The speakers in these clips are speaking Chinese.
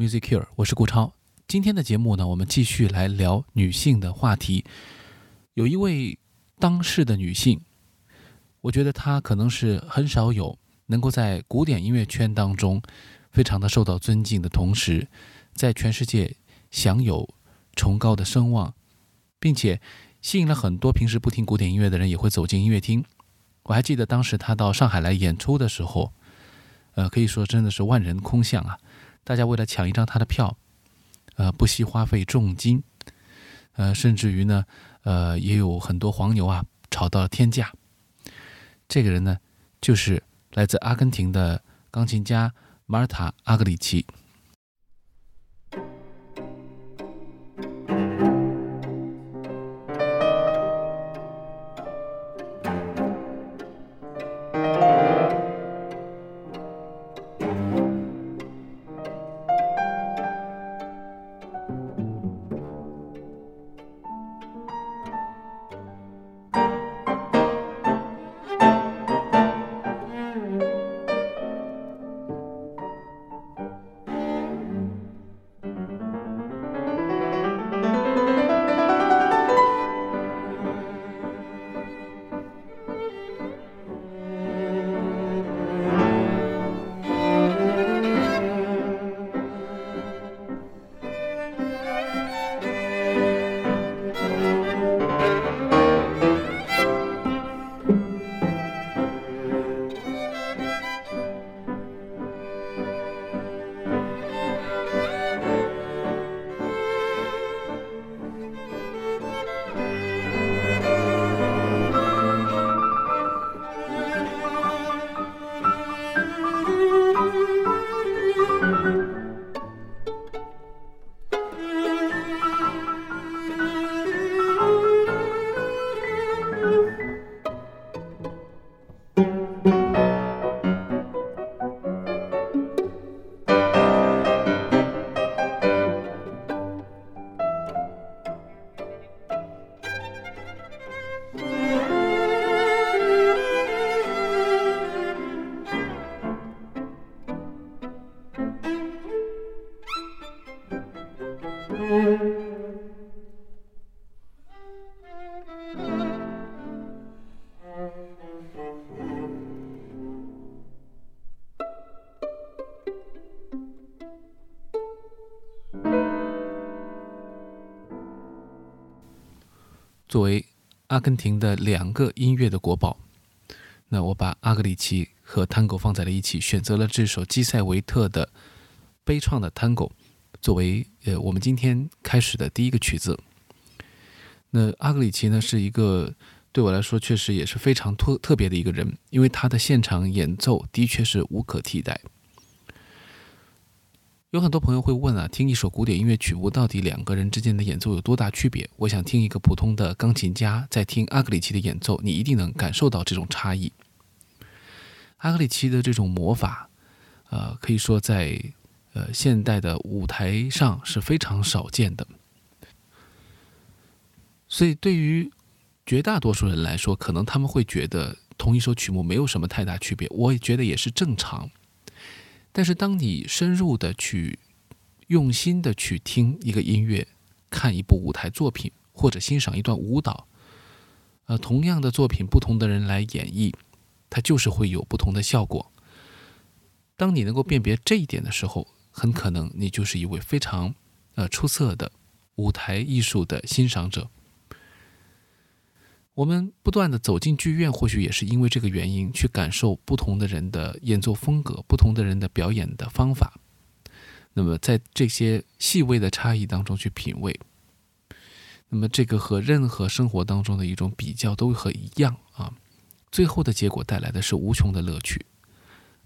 Music Cure，我是顾超。今天的节目呢，我们继续来聊女性的话题。有一位当世的女性，我觉得她可能是很少有能够在古典音乐圈当中非常的受到尊敬的同时，在全世界享有崇高的声望，并且吸引了很多平时不听古典音乐的人也会走进音乐厅。我还记得当时她到上海来演出的时候，呃，可以说真的是万人空巷啊！大家为了抢一张他的票，呃，不惜花费重金，呃，甚至于呢，呃，也有很多黄牛啊炒到了天价。这个人呢，就是来自阿根廷的钢琴家马尔塔·阿格里奇。作为阿根廷的两个音乐的国宝，那我把阿格里奇和探戈放在了一起，选择了这首基塞维特的悲怆的探戈作为呃我们今天开始的第一个曲子。那阿格里奇呢是一个对我来说确实也是非常特特别的一个人，因为他的现场演奏的确是无可替代。有很多朋友会问啊，听一首古典音乐曲目，到底两个人之间的演奏有多大区别？我想听一个普通的钢琴家在听阿格里奇的演奏，你一定能感受到这种差异。阿格里奇的这种魔法，呃，可以说在呃现代的舞台上是非常少见的。所以对于绝大多数人来说，可能他们会觉得同一首曲目没有什么太大区别。我也觉得也是正常。但是，当你深入的去、用心的去听一个音乐、看一部舞台作品，或者欣赏一段舞蹈，呃，同样的作品，不同的人来演绎，它就是会有不同的效果。当你能够辨别这一点的时候，很可能你就是一位非常呃出色的舞台艺术的欣赏者。我们不断的走进剧院，或许也是因为这个原因，去感受不同的人的演奏风格，不同的人的表演的方法。那么在这些细微的差异当中去品味，那么这个和任何生活当中的一种比较都和一样啊。最后的结果带来的是无穷的乐趣。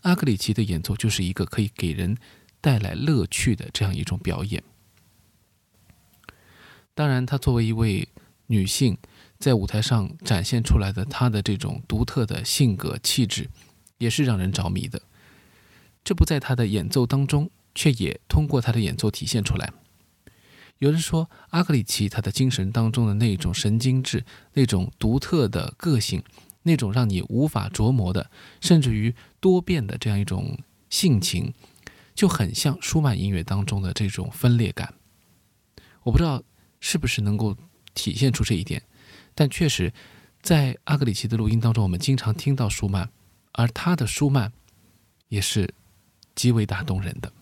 阿格里奇的演奏就是一个可以给人带来乐趣的这样一种表演。当然，她作为一位女性。在舞台上展现出来的他的这种独特的性格气质，也是让人着迷的。这不在他的演奏当中，却也通过他的演奏体现出来。有人说，阿格里奇他的精神当中的那种神经质、那种独特的个性、那种让你无法琢磨的，甚至于多变的这样一种性情，就很像舒曼音乐当中的这种分裂感。我不知道是不是能够体现出这一点，但确实，在阿格里奇的录音当中，我们经常听到舒曼，而他的舒曼也是极为打动人的。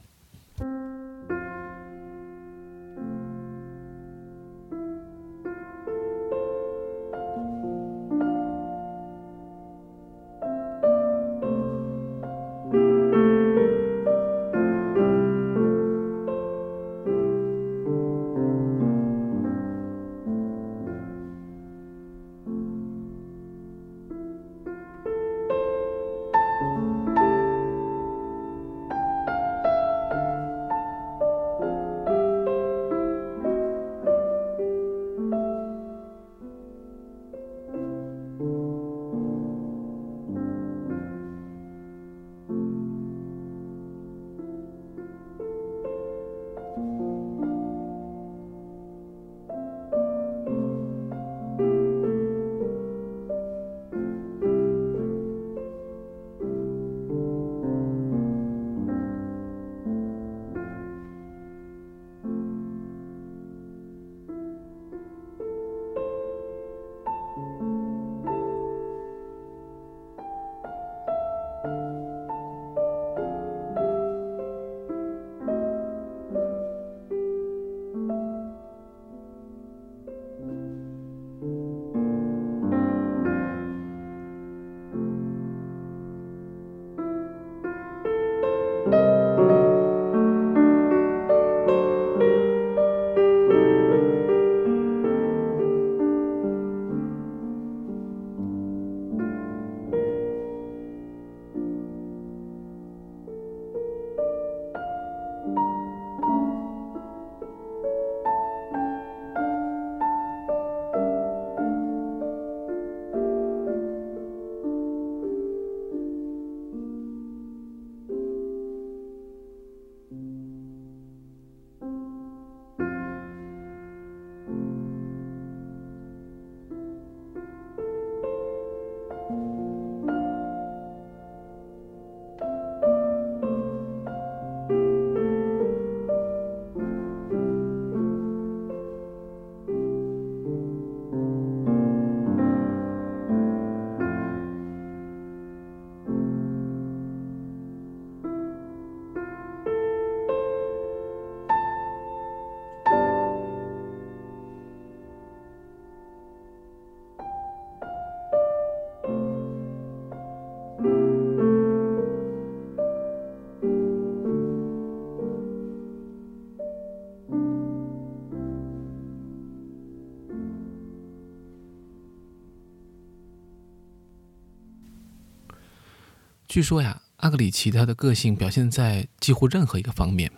据说呀，阿格里奇他的个性表现在几乎任何一个方面，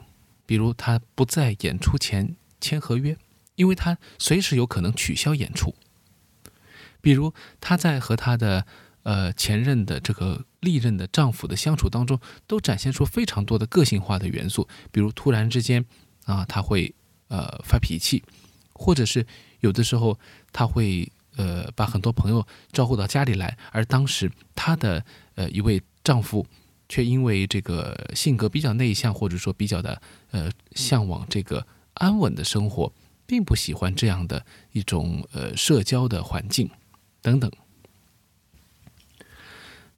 比如他不在演出前签合约，因为他随时有可能取消演出；比如他在和他的呃前任的这个历任的丈夫的相处当中，都展现出非常多的个性化的元素，比如突然之间啊他会呃发脾气，或者是有的时候他会呃把很多朋友招呼到家里来，而当时他的呃一位。丈夫却因为这个性格比较内向，或者说比较的呃向往这个安稳的生活，并不喜欢这样的一种呃社交的环境等等。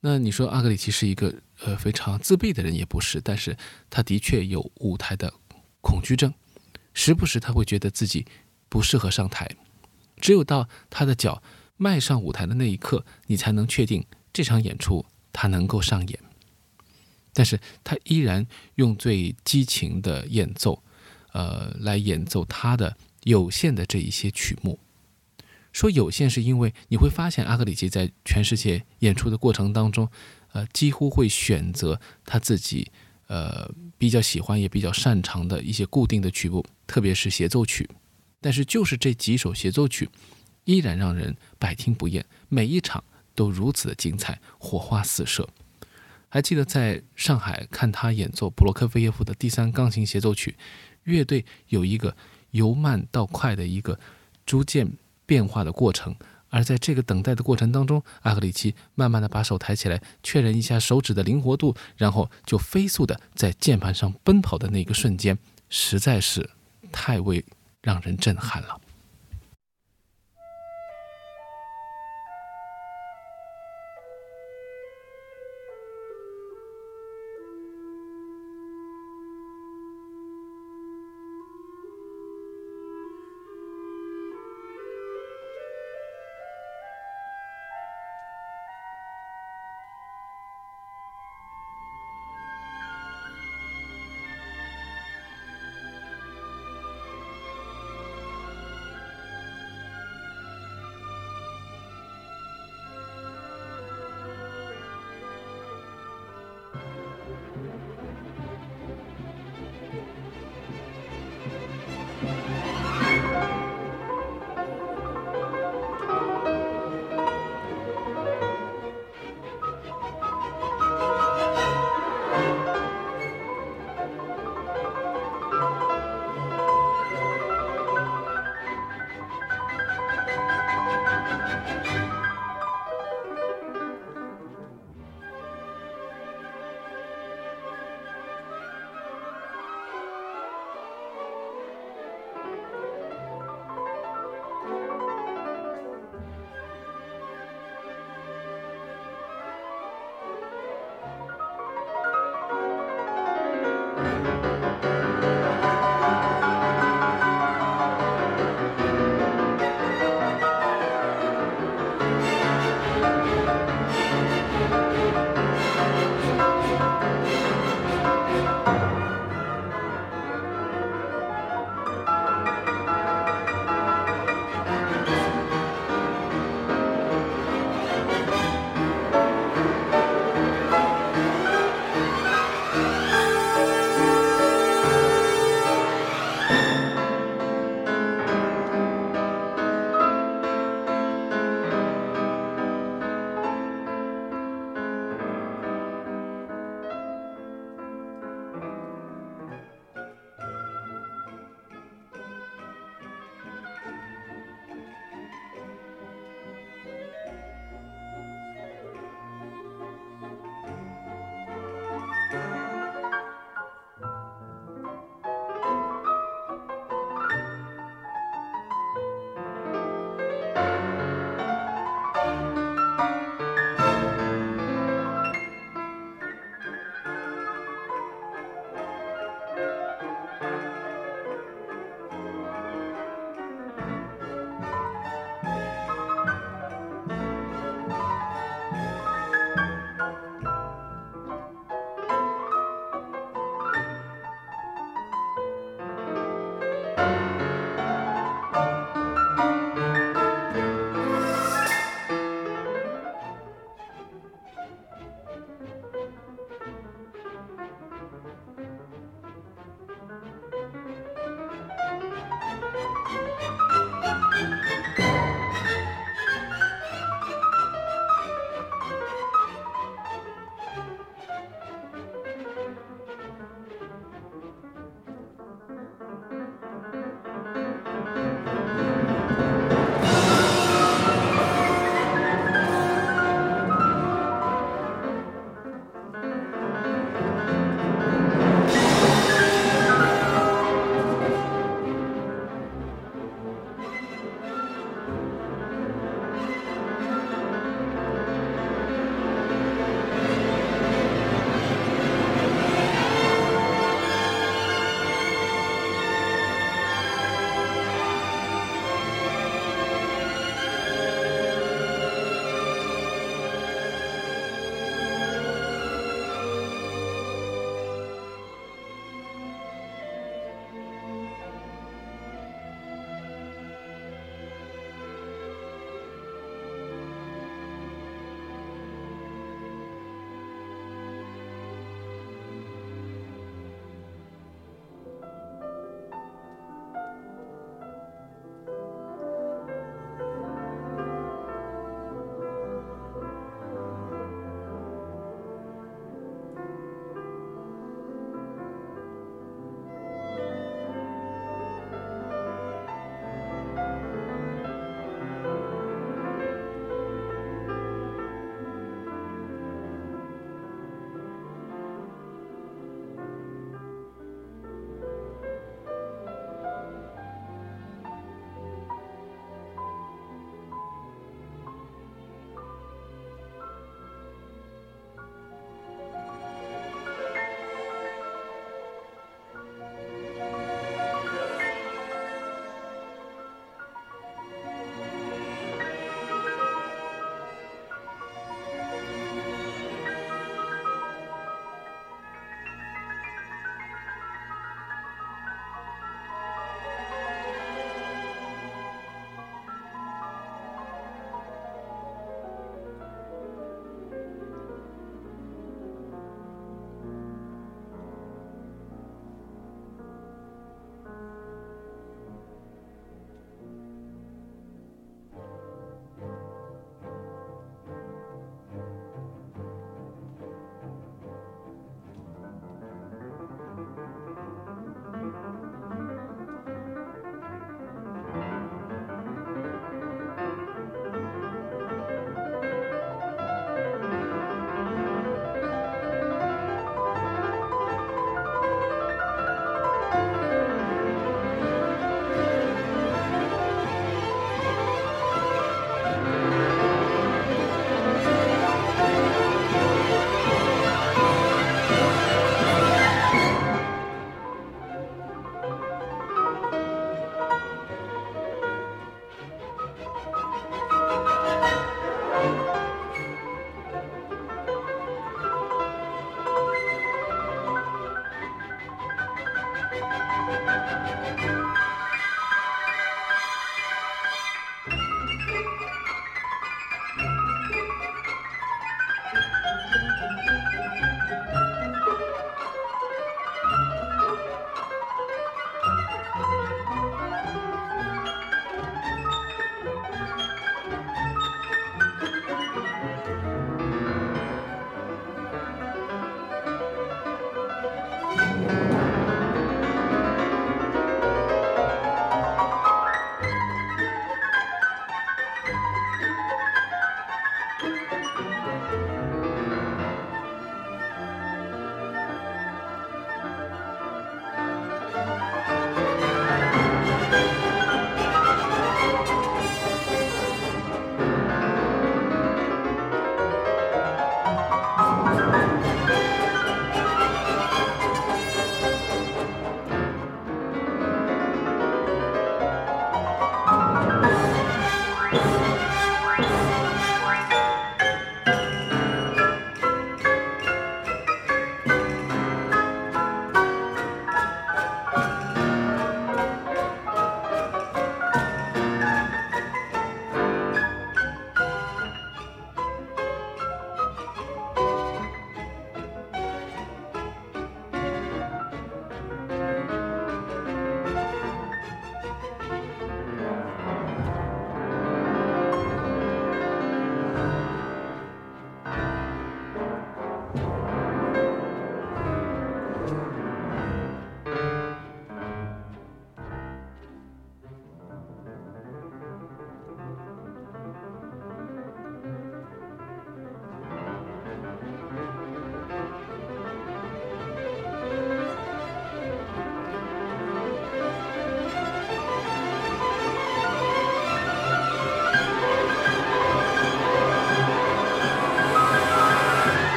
那你说阿格里奇是一个呃非常自闭的人也不是，但是他的确有舞台的恐惧症，时不时他会觉得自己不适合上台，只有到他的脚迈上舞台的那一刻，你才能确定这场演出。他能够上演，但是他依然用最激情的演奏，呃，来演奏他的有限的这一些曲目。说有限，是因为你会发现阿格里奇在全世界演出的过程当中，呃，几乎会选择他自己呃比较喜欢也比较擅长的一些固定的曲目，特别是协奏曲。但是就是这几首协奏曲，依然让人百听不厌，每一场。都如此的精彩，火花四射。还记得在上海看他演奏布洛克菲耶夫的第三钢琴协奏曲，乐队有一个由慢到快的一个逐渐变化的过程，而在这个等待的过程当中，阿格里奇慢慢的把手抬起来，确认一下手指的灵活度，然后就飞速的在键盘上奔跑的那个瞬间，实在是太为让人震撼了。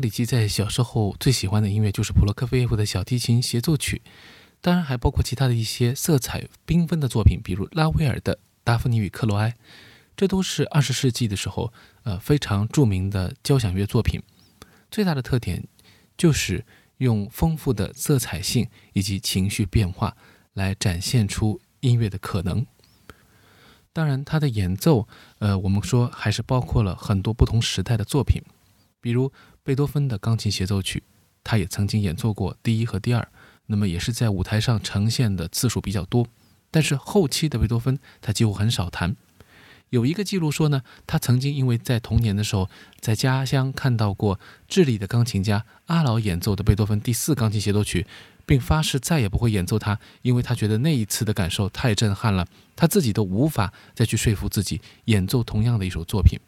克里奇在小时候最喜欢的音乐就是普罗科菲耶夫的小提琴协奏曲，当然还包括其他的一些色彩缤纷的作品，比如拉威尔的《达芙妮与克罗埃》，这都是二十世纪的时候呃非常著名的交响乐作品。最大的特点就是用丰富的色彩性以及情绪变化来展现出音乐的可能。当然，他的演奏呃我们说还是包括了很多不同时代的作品，比如。贝多芬的钢琴协奏曲，他也曾经演奏过第一和第二，那么也是在舞台上呈现的次数比较多。但是后期的贝多芬，他几乎很少弹。有一个记录说呢，他曾经因为在童年的时候在家乡看到过智利的钢琴家阿劳演奏的贝多芬第四钢琴协奏曲，并发誓再也不会演奏它，因为他觉得那一次的感受太震撼了，他自己都无法再去说服自己演奏同样的一首作品。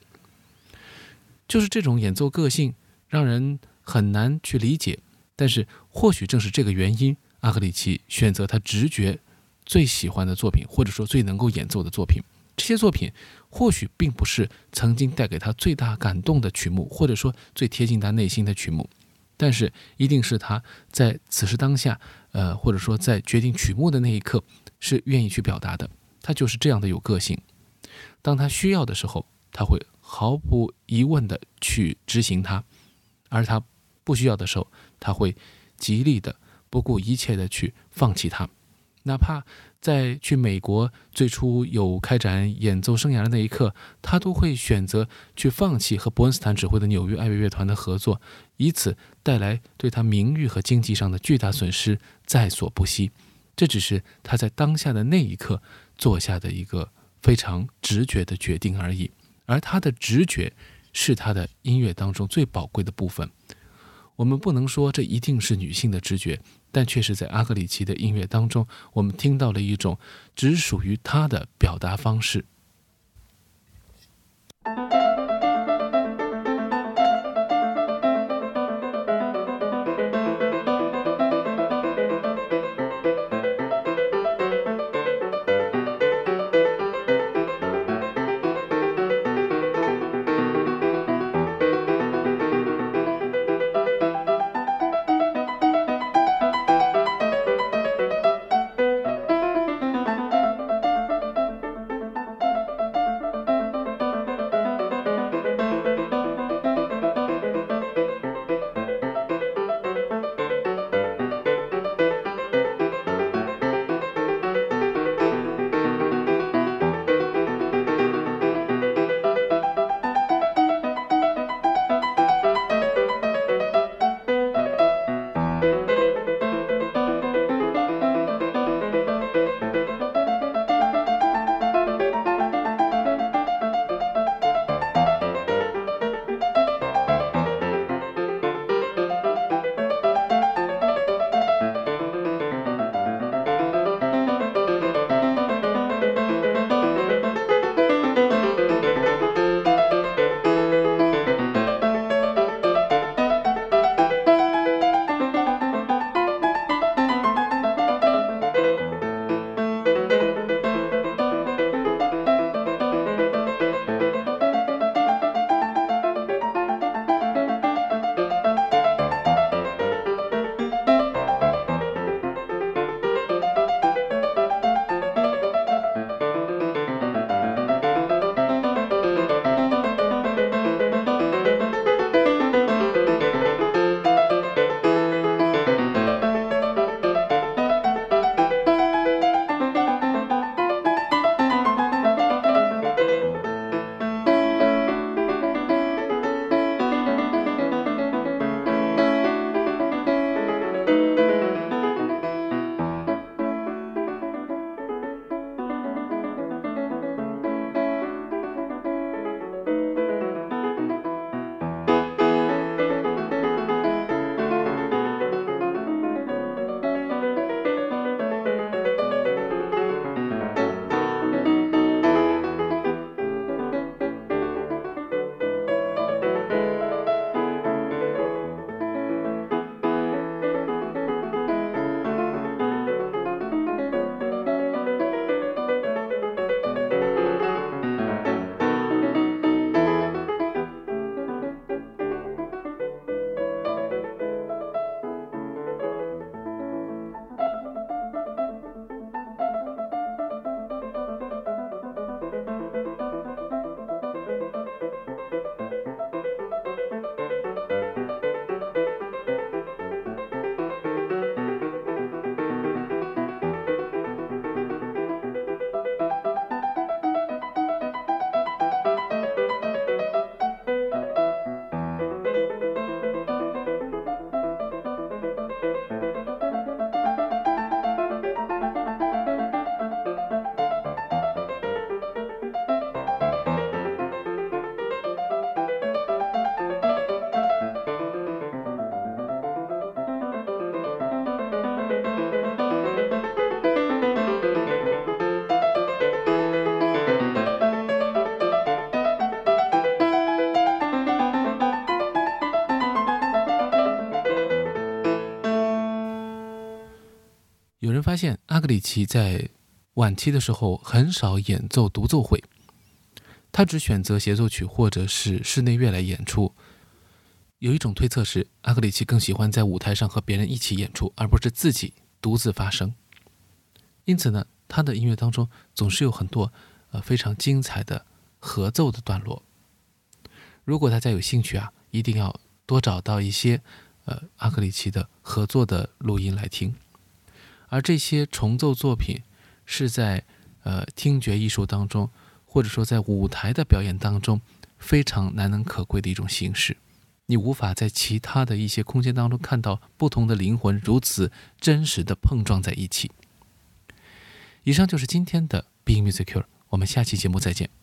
就是这种演奏个性。让人很难去理解，但是或许正是这个原因，阿格里奇选择他直觉最喜欢的作品，或者说最能够演奏的作品。这些作品或许并不是曾经带给他最大感动的曲目，或者说最贴近他内心的曲目，但是一定是他在此时当下，呃，或者说在决定曲目的那一刻是愿意去表达的。他就是这样的有个性。当他需要的时候，他会毫不疑问的去执行它。而他不需要的时候，他会极力的不顾一切的去放弃它，哪怕在去美国最初有开展演奏生涯的那一刻，他都会选择去放弃和伯恩斯坦指挥的纽约爱乐乐团的合作，以此带来对他名誉和经济上的巨大损失，在所不惜。这只是他在当下的那一刻做下的一个非常直觉的决定而已，而他的直觉。是他的音乐当中最宝贵的部分。我们不能说这一定是女性的直觉，但却是在阿格里奇的音乐当中，我们听到了一种只属于他的表达方式。有人发现阿格里奇在晚期的时候很少演奏独奏会，他只选择协奏曲或者是室内乐来演出。有一种推测是，阿格里奇更喜欢在舞台上和别人一起演出，而不是自己独自发声。因此呢，他的音乐当中总是有很多呃非常精彩的合奏的段落。如果大家有兴趣啊，一定要多找到一些呃阿格里奇的合作的录音来听。而这些重奏作品是在呃听觉艺术当中，或者说在舞台的表演当中非常难能可贵的一种形式。你无法在其他的一些空间当中看到不同的灵魂如此真实的碰撞在一起。以上就是今天的 Being Music Cure，我们下期节目再见。